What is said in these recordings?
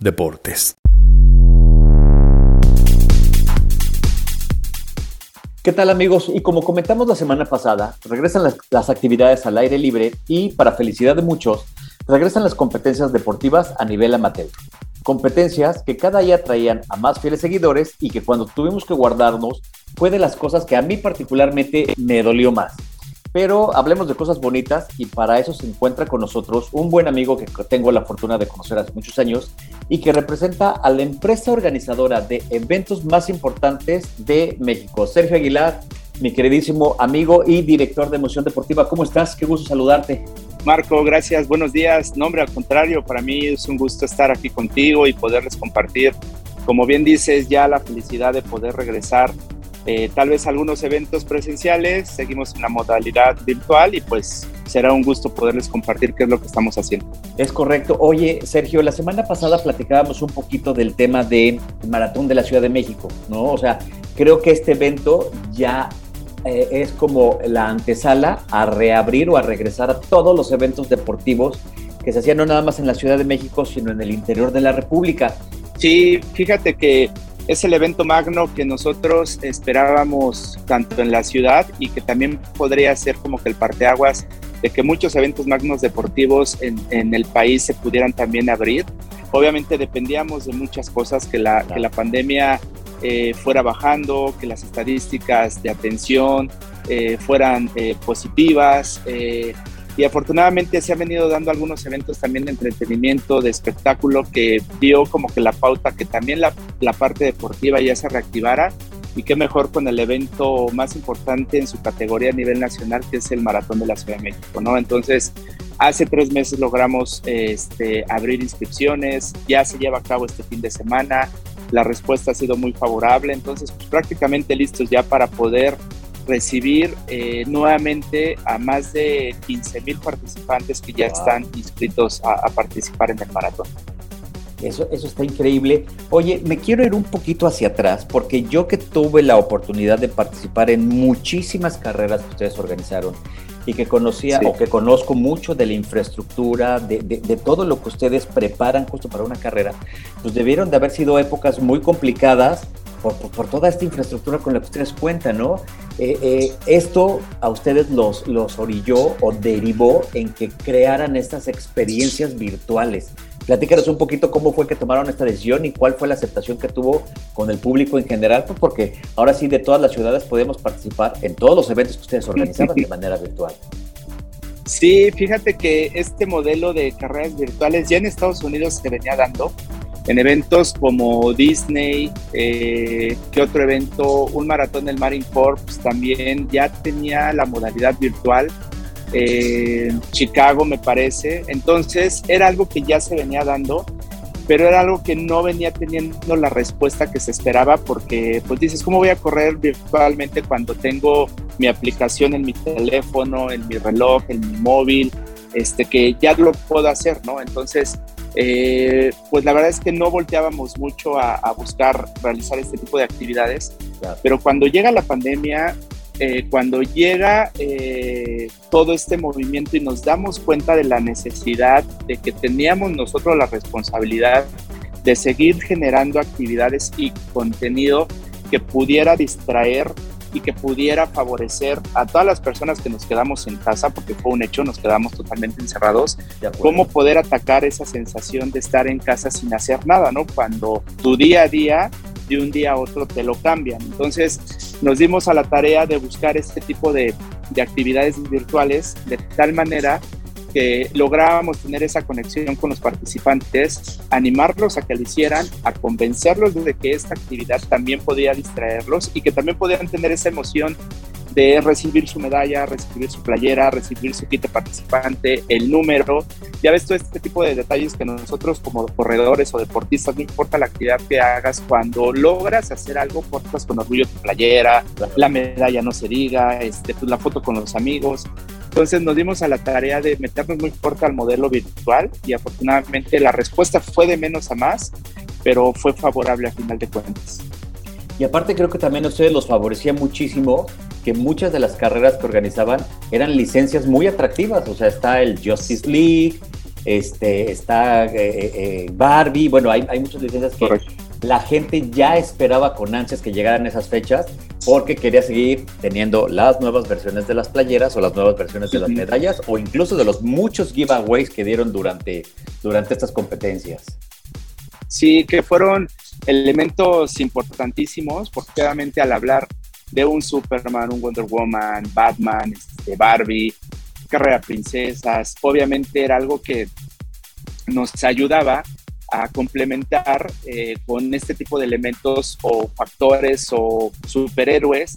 Deportes. ¿Qué tal amigos? Y como comentamos la semana pasada, regresan las, actividades al aire libre y, para felicidad de muchos, regresan las competencias deportivas a nivel amateur. Competencias que cada día traían a más fieles seguidores y que cuando tuvimos que guardarnos fue de las cosas que a mí particularmente me dolió más. Pero hablemos de cosas bonitas y para eso se encuentra con nosotros un buen amigo que tengo la fortuna de conocer hace muchos años y que representa a la empresa organizadora de eventos más importantes de México. Sergio Aguilar, mi queridísimo amigo y director de Emoción Deportiva. ¿Cómo estás? Qué gusto saludarte. Marco, gracias, buenos días. No, hombre, al contrario, para mí es un gusto estar aquí contigo y poderles compartir, como bien dices, ya la felicidad de poder regresar eh, tal vez algunos eventos presenciales, seguimos en la modalidad virtual y pues será un gusto poderles compartir qué es lo que estamos haciendo. Es correcto. Oye, Sergio, la semana pasada platicábamos un poquito del tema del Maratón de la Ciudad de México, ¿no? O sea, creo que este evento ya eh, es como la antesala a reabrir o a regresar a todos los eventos deportivos que se hacían no nada más en la Ciudad de México, sino en el interior de la República. Sí, fíjate que es el evento magno que nosotros esperábamos tanto en la ciudad y que también podría ser como que el parteaguas de que muchos eventos magnos deportivos en, el país se pudieran también abrir. Obviamente dependíamos de muchas cosas, que la, que la pandemia eh, fuera bajando, que las estadísticas de atención eh, fueran eh, positivas y afortunadamente se han venido dando algunos eventos también de entretenimiento, de espectáculo, que dio como que la pauta que también la, la parte deportiva ya se reactivara y qué mejor con el evento más importante en su categoría a nivel nacional, que es el Maratón de la Ciudad de México, ¿no? Entonces, hace tres meses logramos este, abrir inscripciones, ya se lleva a cabo este fin de semana, la respuesta ha sido muy favorable, entonces pues, prácticamente listos ya para poder recibir eh, nuevamente a más de 15 mil participantes que ya están inscritos a, participar en el maratón. Eso, eso está increíble. Oye, me quiero ir un poquito hacia atrás porque yo que tuve la oportunidad de participar en muchísimas carreras que ustedes organizaron y que conocía o que conozco mucho de la infraestructura, de, de, todo lo que ustedes preparan justo para una carrera, pues debieron de haber sido épocas muy complicadas por, por, toda esta infraestructura con la que ustedes cuentan, ¿no? Eh, eh, esto a ustedes los, los orilló o derivó en que crearan estas experiencias virtuales. Platícanos un poquito cómo fue que tomaron esta decisión y cuál fue la aceptación que tuvo con el público en general, pues porque ahora sí de todas las ciudades podemos participar en todos los eventos que ustedes organizaban de manera virtual. Sí, fíjate que este modelo de carreras virtuales ya en Estados Unidos se venía dando en eventos como Disney, eh, ¿qué otro evento? Un maratón del Marine Corps también ya tenía la modalidad virtual. Eh, Chicago me parece. Entonces era algo que ya se venía dando, pero era algo que no venía teniendo la respuesta que se esperaba porque pues dices, ¿cómo voy a correr virtualmente cuando tengo mi aplicación en mi teléfono, en mi reloj, en mi móvil? Este, que ya lo puedo hacer, ¿no? Entonces, eh, pues la verdad es que no volteábamos mucho a, buscar realizar este tipo de actividades, pero cuando llega la pandemia, eh, cuando llega eh, todo este movimiento y nos damos cuenta de la necesidad de que teníamos nosotros la responsabilidad de seguir generando actividades y contenido que pudiera distraer y que pudiera favorecer a todas las personas que nos quedamos en casa, porque fue un hecho, nos quedamos totalmente encerrados, cómo poder atacar esa sensación de estar en casa sin hacer nada, ¿no? Cuando tu día a día de un día a otro te lo cambian. Entonces nos dimos a la tarea de buscar este tipo de, de actividades virtuales de tal manera que lográbamos tener esa conexión con los participantes, animarlos a que lo hicieran, a convencerlos de que esta actividad también podía distraerlos y que también podían tener esa emoción de recibir su medalla, recibir su playera, recibir su kit de participante, el número. Ya ves todo este tipo de detalles que nosotros como corredores o deportistas, no importa la actividad que hagas, cuando logras hacer algo, portas con orgullo tu playera, la medalla no se diga, este, pues la foto con los amigos. Entonces nos dimos a la tarea de meternos muy fuerte al modelo virtual y afortunadamente la respuesta fue de menos a más, pero fue favorable a final de cuentas. Y aparte creo que también a ustedes los favorecía muchísimo que muchas de las carreras que organizaban eran licencias muy atractivas. O sea, está el Justice League, este, está eh, eh, Barbie, bueno, hay, hay muchas licencias que la gente ya esperaba con ansias que llegaran esas fechas porque quería seguir teniendo las nuevas versiones de las playeras o las nuevas versiones de las medallas o incluso de los muchos giveaways que dieron durante, durante estas competencias. Sí, que fueron elementos importantísimos, porque obviamente al hablar de un Superman, un Wonder Woman, Batman, este, Barbie, Carrera Princesas, obviamente era algo que nos ayudaba a complementar eh, con este tipo de elementos o factores o superhéroes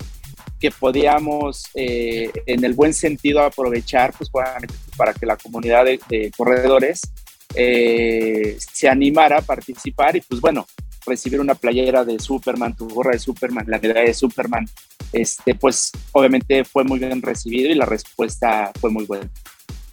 que podíamos eh, en el buen sentido aprovechar pues, para que la comunidad de, corredores eh, se animara a participar y pues bueno, recibir una playera de Superman, tu gorra de Superman, la medalla de Superman, este, pues obviamente fue muy bien recibido y la respuesta fue muy buena.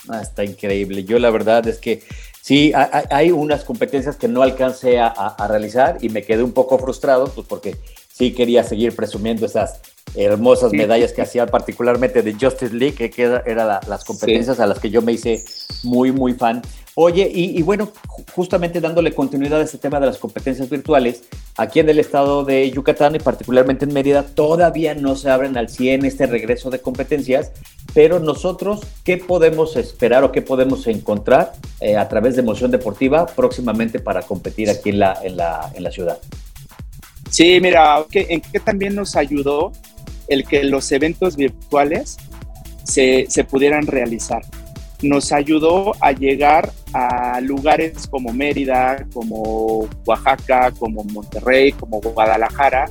Ah, está increíble. Yo la verdad es que sí, hay, unas competencias que no alcancé a, realizar y me quedé un poco frustrado, pues porque sí quería seguir presumiendo esas hermosas medallas que hacía particularmente de Justice League, que eran las competencias a las que yo me hice muy, muy fan. Oye, y, bueno, justamente dándole continuidad a este tema de las competencias virtuales, aquí en el estado de Yucatán y particularmente en Mérida, todavía no se abren al 100 este regreso de competencias, pero nosotros, ¿qué podemos esperar o qué podemos encontrar eh, a través de Emoción Deportiva próximamente para competir aquí en la, en la, en la ciudad? Sí, mira, ¿en qué también nos ayudó el que los eventos virtuales se, se pudieran realizar? nos ayudó a llegar a lugares como Mérida, como Oaxaca, como Monterrey, como Guadalajara,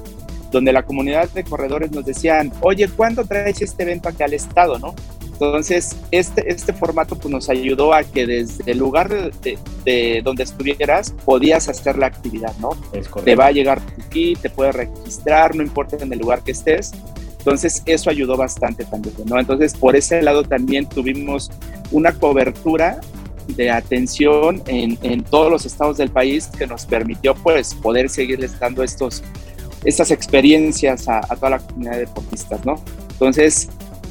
donde la comunidad de corredores nos decían, oye, ¿cuándo traes este evento aquí al estado? ¿no? Entonces, este, este formato pues, nos ayudó a que desde el lugar de, donde estuvieras podías hacer la actividad, ¿no? te va a llegar aquí, te puedes registrar, no importa en el lugar que estés, entonces, eso ayudó bastante también, ¿no? Entonces, por ese lado también tuvimos una cobertura de atención en, todos los estados del país que nos permitió, pues, poder seguirles dando estos, estas experiencias a, toda la comunidad de deportistas, ¿no? Entonces,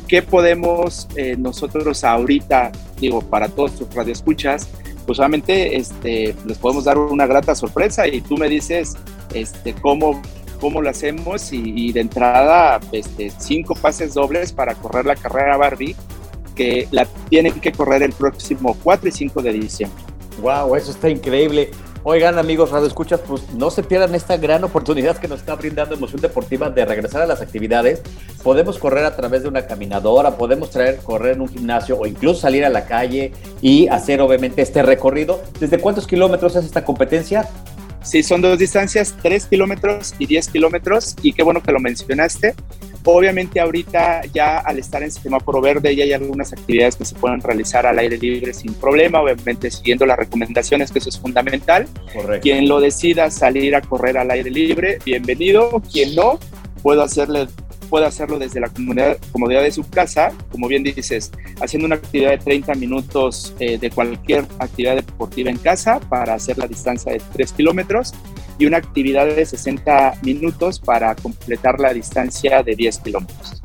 ¿qué podemos eh, nosotros ahorita, digo, para todos tus radioescuchas, pues solamente este, les podemos dar una grata sorpresa y tú me dices este, cómo cómo lo hacemos y, de entrada este, cinco pases dobles para correr la carrera Barbie que la tienen que correr el próximo 4 y 5 de diciembre. Wow, eso está increíble. Oigan, amigos Radio Escuchas, pues no se pierdan esta gran oportunidad que nos está brindando Emoción Deportiva de regresar a las actividades. Podemos correr a través de una caminadora, podemos traer, correr en un gimnasio o incluso salir a la calle y hacer obviamente este recorrido. ¿Desde cuántos kilómetros es esta competencia? Sí, son dos distancias, 3 kilómetros y 10 kilómetros, y qué bueno que lo mencionaste. Obviamente ahorita ya al estar en semáforo verde ya hay algunas actividades que se pueden realizar al aire libre sin problema, obviamente siguiendo las recomendaciones, que eso es fundamental. Correcto. Quien lo decida salir a correr al aire libre, bienvenido. Quien no, puedo hacerle puede hacerlo desde la comodidad, comodidad de su casa, como bien dices, haciendo una actividad de 30 minutos eh, de cualquier actividad deportiva en casa para hacer la distancia de 3 kilómetros y una actividad de 60 minutos para completar la distancia de 10 kilómetros.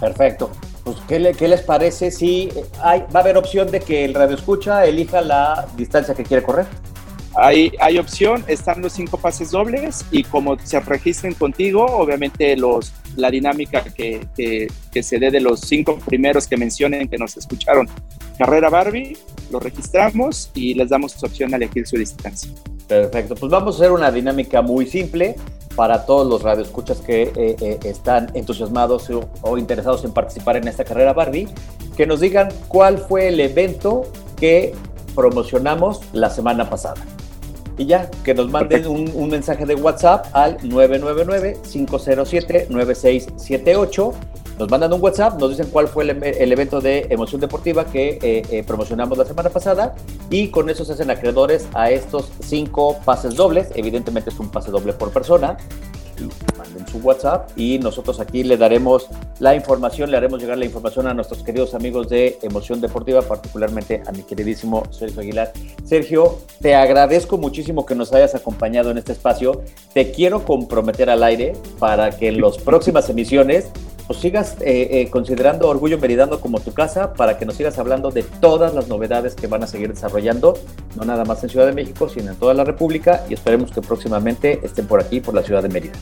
Perfecto. Pues, ¿qué, ¿qué, les parece si hay, va a haber opción de que el radio escucha elija la distancia que quiere correr? Hay, hay opción, están los cinco pases dobles y como se registren contigo, obviamente los, la dinámica que, que, se dé de los cinco primeros que mencionen que nos escucharon. Carrera Barbie, lo registramos y les damos opción a elegir su distancia. Perfecto, pues vamos a hacer una dinámica muy simple para todos los radioescuchas que eh, eh, están entusiasmados o, o interesados en participar en esta carrera Barbie, que nos digan cuál fue el evento que promocionamos la semana pasada y ya, que nos manden un, mensaje de WhatsApp al 999-507-9678. Nos mandan un WhatsApp, nos dicen cuál fue el, evento de emoción deportiva que eh, eh, promocionamos la semana pasada y con eso se hacen acreedores a estos cinco pases dobles. Evidentemente es un pase doble por persona manden su WhatsApp y nosotros aquí le daremos la información, le haremos llegar la información a nuestros queridos amigos de Emoción Deportiva, particularmente a mi queridísimo Sergio Aguilar. Sergio, te agradezco muchísimo que nos hayas acompañado en este espacio. Te quiero comprometer al aire para que en las próximas emisiones pues sigas eh, eh, considerando Orgullo Meridano como tu casa para que nos sigas hablando de todas las novedades que van a seguir desarrollando, no nada más en Ciudad de México, sino en toda la República y esperemos que próximamente estén por aquí, por la ciudad de Mérida.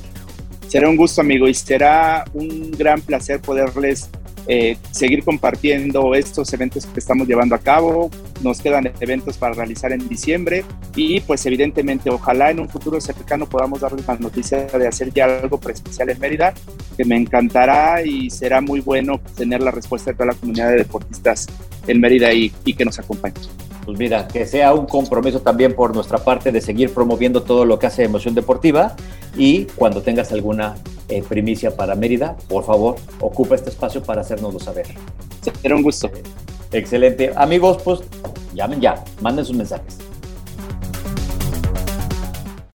Será un gusto, amigo, y será un gran placer poderles eh, seguir compartiendo estos eventos que estamos llevando a cabo. Nos quedan eventos para realizar en diciembre y pues evidentemente ojalá en un futuro cercano podamos darles la noticia de hacer ya algo presencial en Mérida, que me encantará y será muy bueno tener la respuesta de toda la comunidad de deportistas en Mérida y, que nos acompañen pues mira, que sea un compromiso también por nuestra parte de seguir promoviendo todo lo que hace Emoción Deportiva y cuando tengas alguna eh, primicia para Mérida, por favor, ocupa este espacio para hacérnoslo saber. Será un gusto. Excelente. Amigos, pues llamen ya, manden sus mensajes.